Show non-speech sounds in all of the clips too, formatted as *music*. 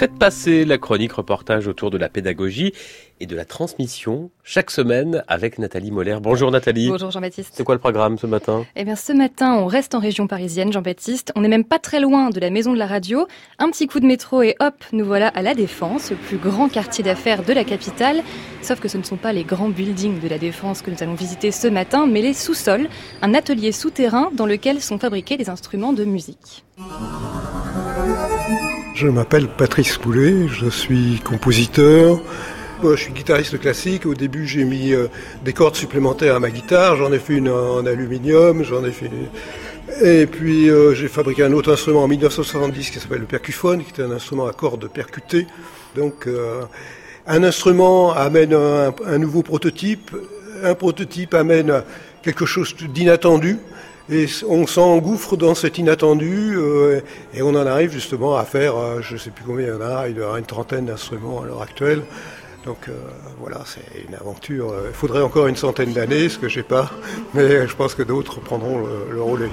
Faites passer la chronique reportage autour de la pédagogie et de la transmission chaque semaine avec Nathalie Moller. Bonjour Nathalie. Bonjour Jean-Baptiste. C'est quoi le programme ce matin? Eh bien ce matin, on reste en région parisienne, Jean-Baptiste. On n'est même pas très loin de la maison de la radio. Un petit coup de métro et hop, nous voilà à La Défense, le plus grand quartier d'affaires de la capitale. Sauf que ce ne sont pas les grands buildings de la Défense que nous allons visiter ce matin, mais les sous-sols, un atelier souterrain dans lequel sont fabriqués des instruments de musique. Je m'appelle Patrice Poulet, je suis compositeur. je suis guitariste classique. Au début, j'ai mis euh, des cordes supplémentaires à ma guitare. J'en ai fait une en aluminium, j'en ai fait. Et puis, euh, j'ai fabriqué un autre instrument en 1970 qui s'appelle le percuphone, qui est un instrument à cordes percutées. Donc, euh, un instrument amène un nouveau prototype. Un prototype amène quelque chose d'inattendu. Et on s'engouffre dans cet inattendu euh, et on en arrive justement à faire, euh, je ne sais plus combien il y en a, il y aura une trentaine d'instruments à l'heure actuelle. Donc euh, voilà, c'est une aventure. Il faudrait encore une centaine d'années, ce que j'ai pas, *laughs* mais je pense que d'autres prendront le relais.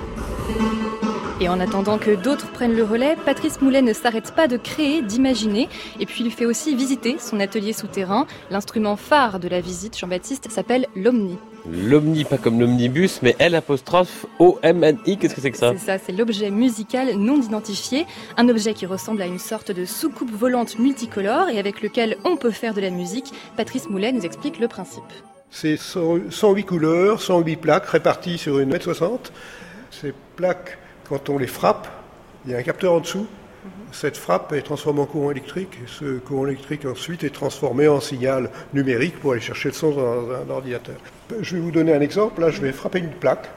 Et en attendant que d'autres prennent le relais, Patrice Moulet ne s'arrête pas de créer, d'imaginer, et puis il fait aussi visiter son atelier souterrain. L'instrument phare de la visite, Jean-Baptiste, s'appelle l'Omni. L'Omni, pas comme l'omnibus, mais L apostrophe O-M-N-I, qu'est-ce que c'est que ça C'est ça, c'est l'objet musical non identifié, un objet qui ressemble à une sorte de soucoupe volante multicolore et avec lequel on peut faire de la musique. Patrice Moulet nous explique le principe. C'est 108 couleurs, 108 plaques réparties sur une mètre 60. Ces plaques quand on les frappe, il y a un capteur en dessous. Cette frappe est transformée en courant électrique. ce courant électrique ensuite est transformé en signal numérique pour aller chercher le son dans un ordinateur. Je vais vous donner un exemple. Là, je vais frapper une plaque.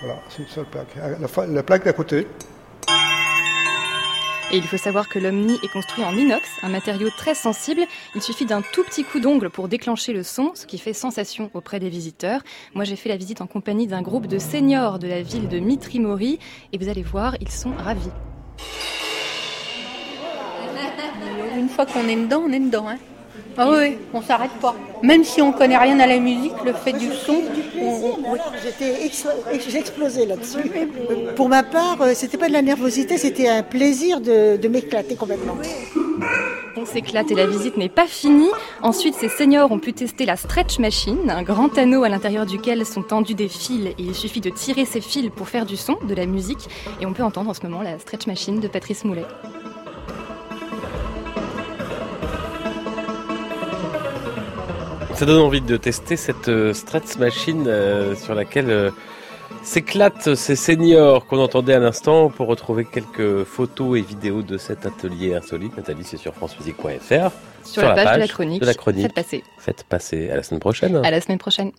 Voilà, c'est une seule plaque. La, la plaque d'à côté. Et il faut savoir que l'Omni est construit en inox, un matériau très sensible. Il suffit d'un tout petit coup d'ongle pour déclencher le son, ce qui fait sensation auprès des visiteurs. Moi, j'ai fait la visite en compagnie d'un groupe de seniors de la ville de Mitrimori et vous allez voir, ils sont ravis. Une fois qu'on est dedans, on est dedans. Hein. Ah oui, on s'arrête pas. Même si on connaît rien à la musique, le fait du son, j'ai explosé là-dessus. Pour ma part, euh, c'était pas de la nervosité, c'était un plaisir de, m'éclater complètement. On s'éclate et la visite n'est pas finie. Ensuite, ces seniors ont pu tester la stretch machine, un grand anneau à l'intérieur duquel sont tendus des fils et il suffit de tirer ces fils pour faire du son, de la musique. Et on peut entendre en ce moment la stretch machine de Patrice Moulet. Ça donne envie de tester cette euh, machine euh, sur laquelle euh, s'éclatent ces seniors qu'on entendait à l'instant pour retrouver quelques photos et vidéos de cet atelier insolite. Nathalie, c'est sur francemusique.fr. Sur, la, page, de, la chronique. de la chronique. Faites passer. Faites passer. À la semaine prochaine. À la semaine prochaine.